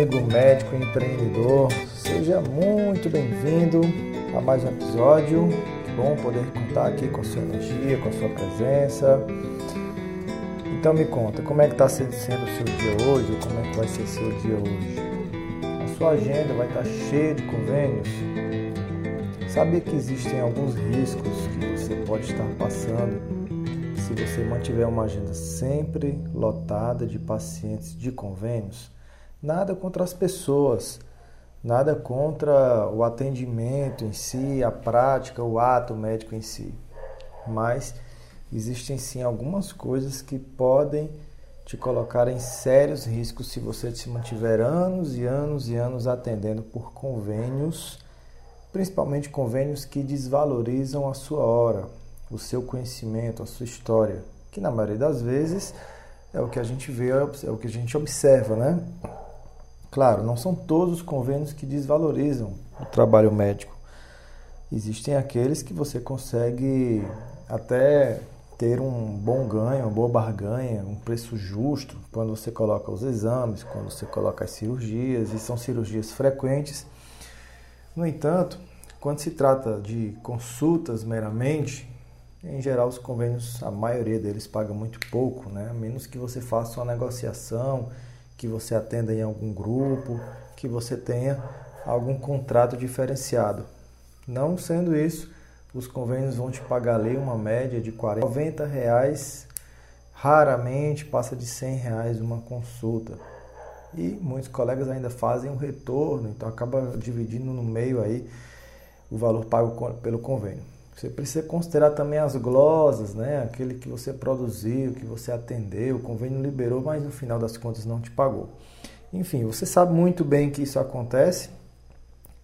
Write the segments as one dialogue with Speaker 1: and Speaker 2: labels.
Speaker 1: amigo médico empreendedor, seja muito bem-vindo a mais um episódio. Que bom poder contar aqui com sua energia, com a sua presença. Então me conta, como é que está sendo o seu dia hoje? Como é que vai ser seu dia hoje? A sua agenda vai estar cheia de convênios? Sabia que existem alguns riscos que você pode estar passando se você mantiver uma agenda sempre lotada de pacientes de convênios? Nada contra as pessoas, nada contra o atendimento em si, a prática, o ato médico em si. Mas existem sim algumas coisas que podem te colocar em sérios riscos se você se mantiver anos e anos e anos atendendo por convênios, principalmente convênios que desvalorizam a sua hora, o seu conhecimento, a sua história, que na maioria das vezes é o que a gente vê, é o que a gente observa, né? Claro, não são todos os convênios que desvalorizam o trabalho médico. Existem aqueles que você consegue até ter um bom ganho, uma boa barganha, um preço justo quando você coloca os exames, quando você coloca as cirurgias, e são cirurgias frequentes. No entanto, quando se trata de consultas meramente, em geral os convênios, a maioria deles paga muito pouco, né? A menos que você faça uma negociação que você atenda em algum grupo, que você tenha algum contrato diferenciado. Não sendo isso, os convênios vão te pagar ali uma média de 40, 90 reais, raramente passa de 100 reais uma consulta. E muitos colegas ainda fazem um retorno, então acaba dividindo no meio aí o valor pago pelo convênio. Você precisa considerar também as glosas, né? Aquele que você produziu, que você atendeu, o convênio liberou, mas no final das contas não te pagou. Enfim, você sabe muito bem que isso acontece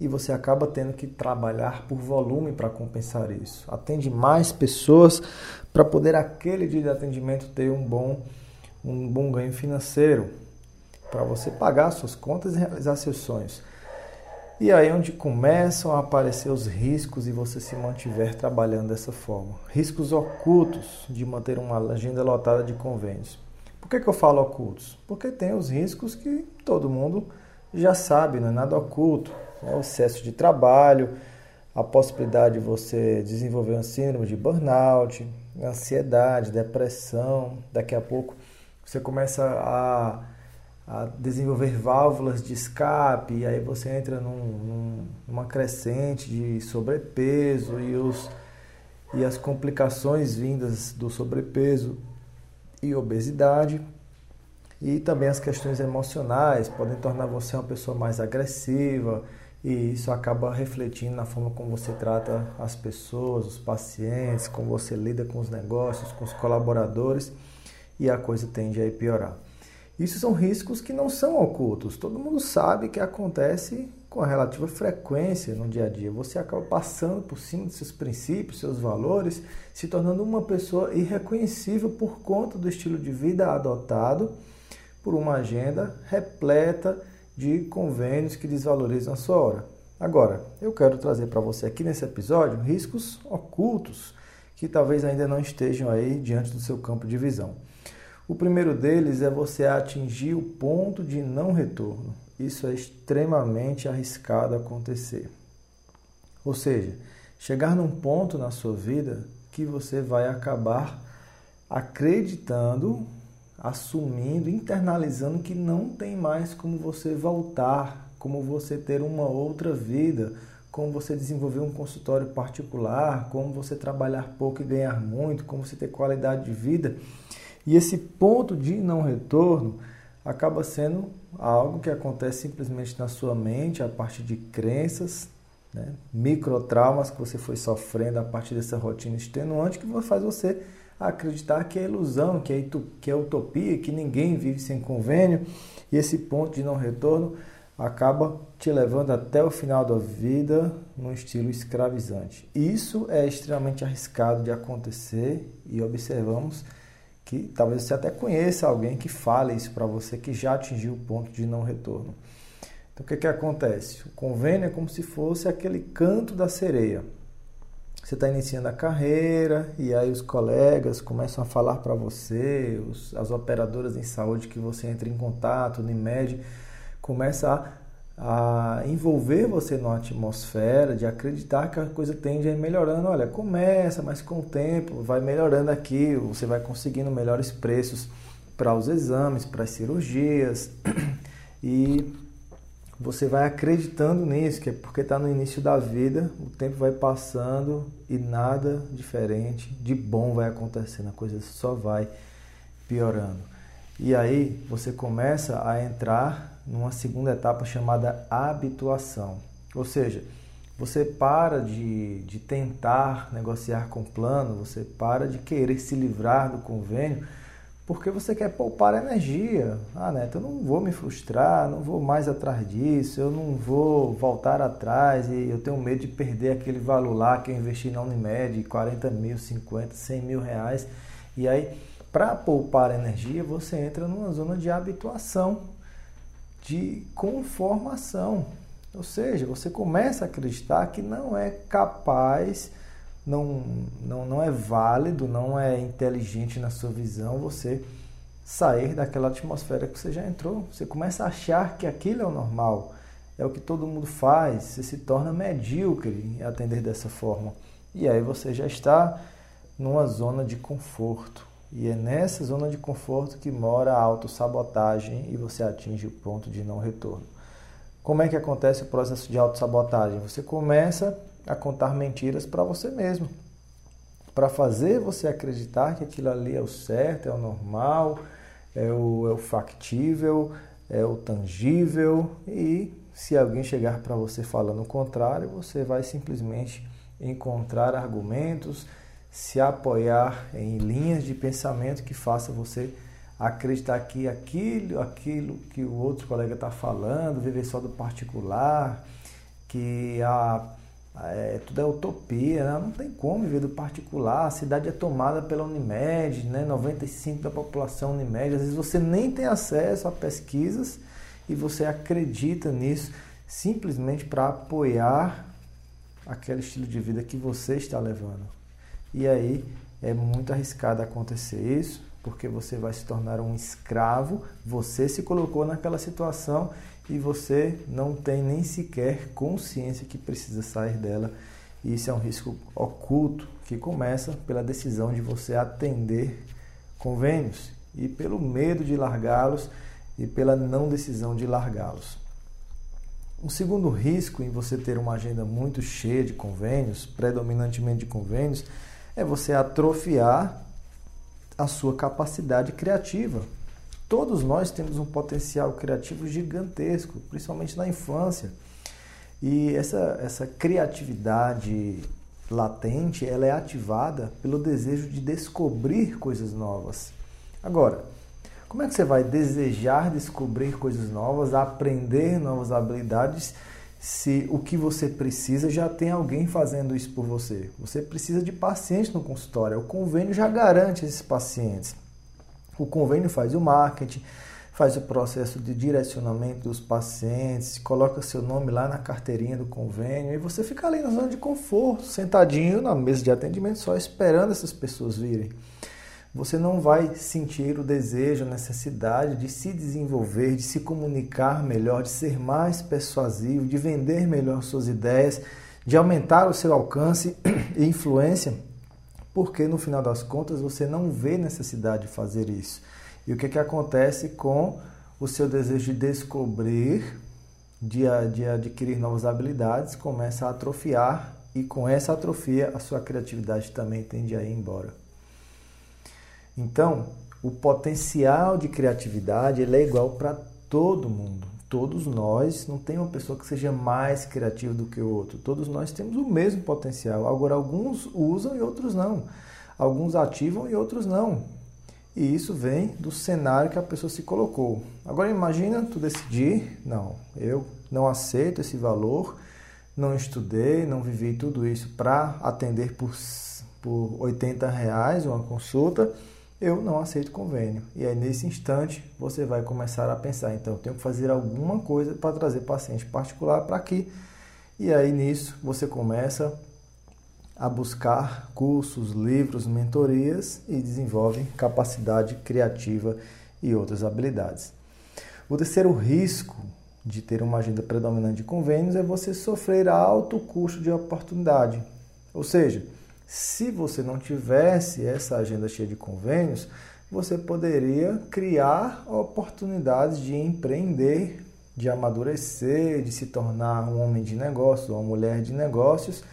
Speaker 1: e você acaba tendo que trabalhar por volume para compensar isso. Atende mais pessoas para poder aquele dia de atendimento ter um bom, um bom ganho financeiro, para você pagar suas contas e realizar seus sonhos. E aí é onde começam a aparecer os riscos e você se mantiver trabalhando dessa forma. Riscos ocultos de manter uma agenda lotada de convênios. Por que, que eu falo ocultos? Porque tem os riscos que todo mundo já sabe, não é nada oculto. É o excesso de trabalho, a possibilidade de você desenvolver um síndrome de burnout, ansiedade, depressão. Daqui a pouco você começa a a desenvolver válvulas de escape, e aí você entra num, num, numa crescente de sobrepeso e, os, e as complicações vindas do sobrepeso e obesidade. E também as questões emocionais podem tornar você uma pessoa mais agressiva, e isso acaba refletindo na forma como você trata as pessoas, os pacientes, como você lida com os negócios, com os colaboradores, e a coisa tende a piorar. Isso são riscos que não são ocultos. Todo mundo sabe que acontece com relativa frequência no dia a dia. Você acaba passando por cima de seus princípios, seus valores, se tornando uma pessoa irreconhecível por conta do estilo de vida adotado por uma agenda repleta de convênios que desvalorizam a sua hora. Agora, eu quero trazer para você aqui nesse episódio riscos ocultos que talvez ainda não estejam aí diante do seu campo de visão. O primeiro deles é você atingir o ponto de não retorno. Isso é extremamente arriscado acontecer. Ou seja, chegar num ponto na sua vida que você vai acabar acreditando, assumindo, internalizando que não tem mais como você voltar, como você ter uma outra vida, como você desenvolver um consultório particular, como você trabalhar pouco e ganhar muito, como você ter qualidade de vida. E esse ponto de não retorno acaba sendo algo que acontece simplesmente na sua mente, a partir de crenças, né? microtraumas que você foi sofrendo a partir dessa rotina extenuante que faz você acreditar que é ilusão, que é, que é utopia, que ninguém vive sem convênio. E esse ponto de não retorno acaba te levando até o final da vida num estilo escravizante. Isso é extremamente arriscado de acontecer e observamos que talvez você até conheça alguém que fale isso para você que já atingiu o ponto de não retorno. Então o que, que acontece? O convênio é como se fosse aquele canto da sereia. Você está iniciando a carreira e aí os colegas começam a falar para você, os, as operadoras em saúde que você entra em contato, o Unimed, começa a, a envolver você numa atmosfera de acreditar que a coisa tende a ir melhorando. Olha, começa, mas com o tempo vai melhorando aqui, você vai conseguindo melhores preços para os exames, para as cirurgias e você vai acreditando nisso, que é porque está no início da vida, o tempo vai passando e nada diferente de bom vai acontecendo, a coisa só vai piorando. E aí você começa a entrar numa segunda etapa chamada habituação. Ou seja, você para de, de tentar negociar com o plano, você para de querer se livrar do convênio porque você quer poupar energia. Ah, Neto, eu não vou me frustrar, não vou mais atrás disso, eu não vou voltar atrás e eu tenho medo de perder aquele valor lá que eu investi na Unimed, 40 mil, 50, 100 mil reais. E aí, para poupar energia, você entra numa zona de habituação, de conformação. Ou seja, você começa a acreditar que não é capaz não, não, não é válido, não é inteligente na sua visão você sair daquela atmosfera que você já entrou. Você começa a achar que aquilo é o normal, é o que todo mundo faz, você se torna medíocre em atender dessa forma. E aí você já está numa zona de conforto. E é nessa zona de conforto que mora a autossabotagem e você atinge o ponto de não retorno. Como é que acontece o processo de autossabotagem? Você começa a contar mentiras para você mesmo, para fazer você acreditar que aquilo ali é o certo, é o normal, é o, é o factível, é o tangível e se alguém chegar para você falando o contrário, você vai simplesmente encontrar argumentos, se apoiar em linhas de pensamento que faça você acreditar que aquilo, aquilo que o outro colega está falando, viver só do particular, que a é, tudo é utopia, né? não tem como viver do particular, a cidade é tomada pela Unimed, né? 95% da população Unimed, às vezes você nem tem acesso a pesquisas e você acredita nisso simplesmente para apoiar aquele estilo de vida que você está levando. E aí é muito arriscado acontecer isso, porque você vai se tornar um escravo, você se colocou naquela situação e você não tem nem sequer consciência que precisa sair dela. Isso é um risco oculto que começa pela decisão de você atender convênios e pelo medo de largá-los e pela não decisão de largá-los. Um segundo risco em você ter uma agenda muito cheia de convênios, predominantemente de convênios, é você atrofiar a sua capacidade criativa. Todos nós temos um potencial criativo gigantesco, principalmente na infância. E essa, essa criatividade latente, ela é ativada pelo desejo de descobrir coisas novas. Agora, como é que você vai desejar descobrir coisas novas, aprender novas habilidades, se o que você precisa já tem alguém fazendo isso por você? Você precisa de pacientes no consultório, o convênio já garante esses pacientes. O convênio faz o marketing, faz o processo de direcionamento dos pacientes, coloca seu nome lá na carteirinha do convênio e você fica ali na zona de conforto, sentadinho na mesa de atendimento, só esperando essas pessoas virem. Você não vai sentir o desejo, a necessidade de se desenvolver, de se comunicar melhor, de ser mais persuasivo, de vender melhor suas ideias, de aumentar o seu alcance e influência porque no final das contas você não vê necessidade de fazer isso. E o que, que acontece com o seu desejo de descobrir, de, de adquirir novas habilidades, começa a atrofiar e com essa atrofia a sua criatividade também tende a ir embora. Então, o potencial de criatividade ele é igual para todo mundo todos nós, não tem uma pessoa que seja mais criativa do que o outro. Todos nós temos o mesmo potencial. Agora, alguns usam e outros não. Alguns ativam e outros não. E isso vem do cenário que a pessoa se colocou. Agora, imagina tu decidir, não, eu não aceito esse valor, não estudei, não vivi tudo isso para atender por, por 80 reais uma consulta eu não aceito convênio. E aí, nesse instante, você vai começar a pensar: então, eu tenho que fazer alguma coisa para trazer paciente particular para aqui. E aí, nisso, você começa a buscar cursos, livros, mentorias e desenvolve capacidade criativa e outras habilidades. O terceiro risco de ter uma agenda predominante de convênios é você sofrer alto custo de oportunidade. Ou seja, se você não tivesse essa agenda cheia de convênios, você poderia criar oportunidades de empreender, de amadurecer, de se tornar um homem de negócios, uma mulher de negócios,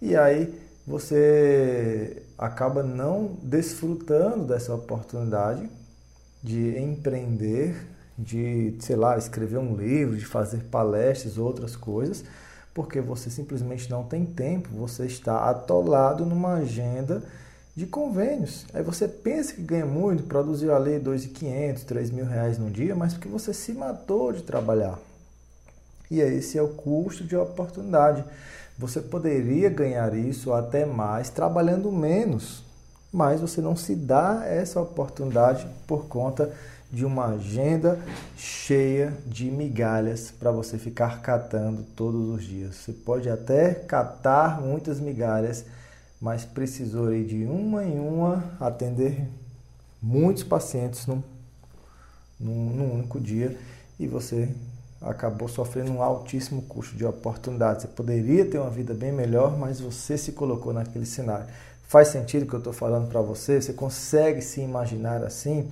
Speaker 1: e aí você acaba não desfrutando dessa oportunidade de empreender, de, sei lá, escrever um livro, de fazer palestras, outras coisas, porque você simplesmente não tem tempo, você está atolado numa agenda de convênios. Aí você pensa que ganha muito, produziu ali 2.500, 3 mil reais no dia, mas porque você se matou de trabalhar. E esse é o custo de oportunidade. Você poderia ganhar isso até mais trabalhando menos, mas você não se dá essa oportunidade por conta de uma agenda cheia de migalhas para você ficar catando todos os dias. Você pode até catar muitas migalhas, mas precisou de uma em uma atender muitos pacientes num, num, num único dia e você acabou sofrendo um altíssimo custo de oportunidade. Você poderia ter uma vida bem melhor, mas você se colocou naquele cenário. Faz sentido o que eu estou falando para você? Você consegue se imaginar assim?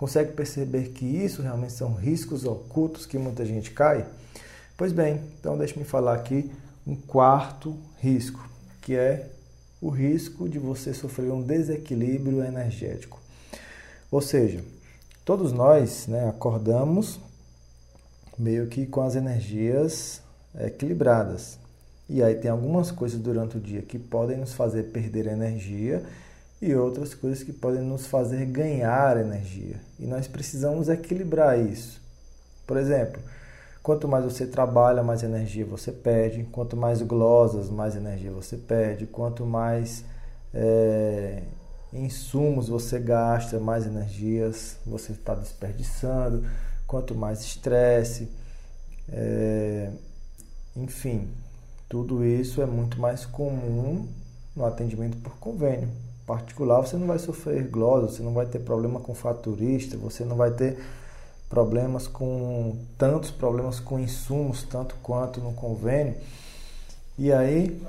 Speaker 1: Consegue perceber que isso realmente são riscos ocultos que muita gente cai? Pois bem, então deixe-me falar aqui um quarto risco, que é o risco de você sofrer um desequilíbrio energético. Ou seja, todos nós né, acordamos meio que com as energias equilibradas. E aí tem algumas coisas durante o dia que podem nos fazer perder energia e outras coisas que podem nos fazer ganhar energia. E nós precisamos equilibrar isso. Por exemplo, quanto mais você trabalha, mais energia você perde. Quanto mais glosas, mais energia você perde. Quanto mais é, insumos você gasta, mais energias você está desperdiçando quanto mais estresse, é, enfim, tudo isso é muito mais comum no atendimento por convênio. Particular, você não vai sofrer glosa, você não vai ter problema com faturista, você não vai ter problemas com tantos problemas com insumos, tanto quanto no convênio. E aí,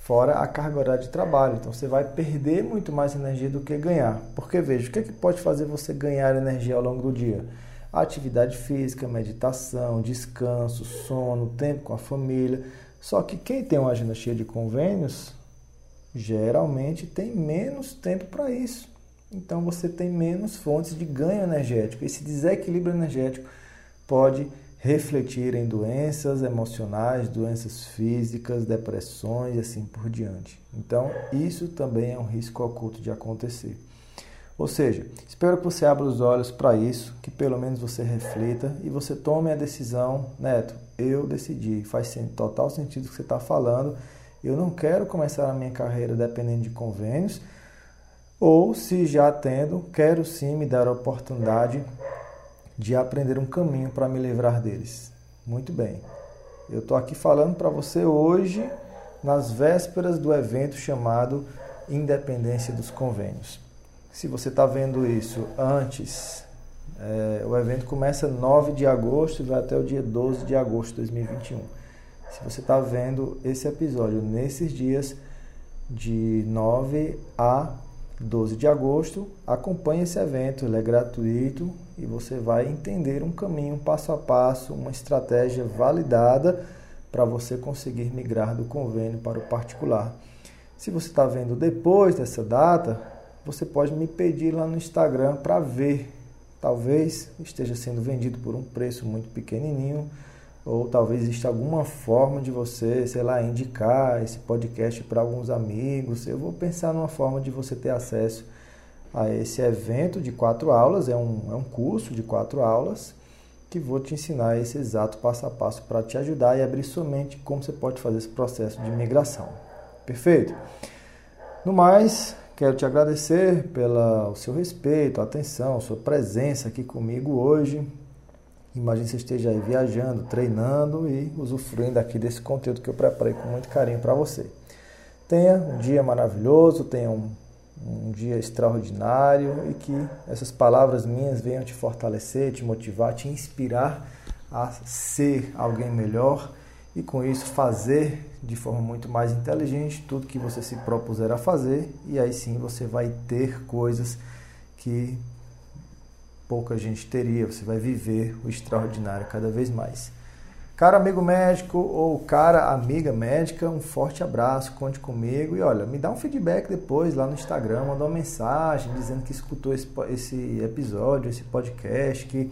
Speaker 1: fora a carga horária de trabalho. Então você vai perder muito mais energia do que ganhar. Porque veja, o que, é que pode fazer você ganhar energia ao longo do dia? Atividade física, meditação, descanso, sono, tempo com a família. Só que quem tem uma agenda cheia de convênios, geralmente tem menos tempo para isso. Então você tem menos fontes de ganho energético. Esse desequilíbrio energético pode refletir em doenças emocionais, doenças físicas, depressões e assim por diante. Então, isso também é um risco oculto de acontecer. Ou seja, espero que você abra os olhos para isso, que pelo menos você reflita e você tome a decisão, Neto, eu decidi, faz total sentido o que você está falando, eu não quero começar a minha carreira dependendo de convênios, ou se já tendo, quero sim me dar a oportunidade de aprender um caminho para me livrar deles. Muito bem. Eu estou aqui falando para você hoje, nas vésperas do evento chamado Independência dos Convênios. Se você está vendo isso antes, é, o evento começa 9 de agosto e vai até o dia 12 de agosto de 2021. Se você está vendo esse episódio nesses dias de 9 a 12 de agosto, acompanhe esse evento, ele é gratuito e você vai entender um caminho passo a passo, uma estratégia validada para você conseguir migrar do convênio para o particular. Se você está vendo depois dessa data, você pode me pedir lá no Instagram para ver. Talvez esteja sendo vendido por um preço muito pequenininho, ou talvez exista alguma forma de você, sei lá, indicar esse podcast para alguns amigos. Eu vou pensar numa forma de você ter acesso a esse evento de quatro aulas, é um, é um curso de quatro aulas que vou te ensinar esse exato passo a passo para te ajudar e abrir sua mente como você pode fazer esse processo de migração. Perfeito? No mais, quero te agradecer pelo seu respeito, atenção, sua presença aqui comigo hoje. Imagine você esteja aí viajando, treinando e usufruindo aqui desse conteúdo que eu preparei com muito carinho para você. Tenha um dia maravilhoso, tenha um, um dia extraordinário e que essas palavras minhas venham te fortalecer, te motivar, te inspirar a ser alguém melhor e com isso fazer de forma muito mais inteligente tudo que você se propuser a fazer e aí sim você vai ter coisas que pouca gente teria, você vai viver o extraordinário cada vez mais. Cara amigo médico ou cara amiga médica, um forte abraço, conte comigo e olha, me dá um feedback depois lá no Instagram, manda uma mensagem dizendo que escutou esse, esse episódio, esse podcast, que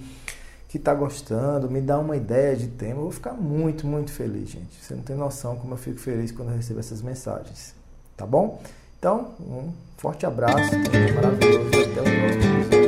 Speaker 1: que está gostando, me dá uma ideia de tema, eu vou ficar muito, muito feliz, gente. Você não tem noção como eu fico feliz quando eu recebo essas mensagens, tá bom? Então, um forte abraço, maravilhoso, até o próximo episódio.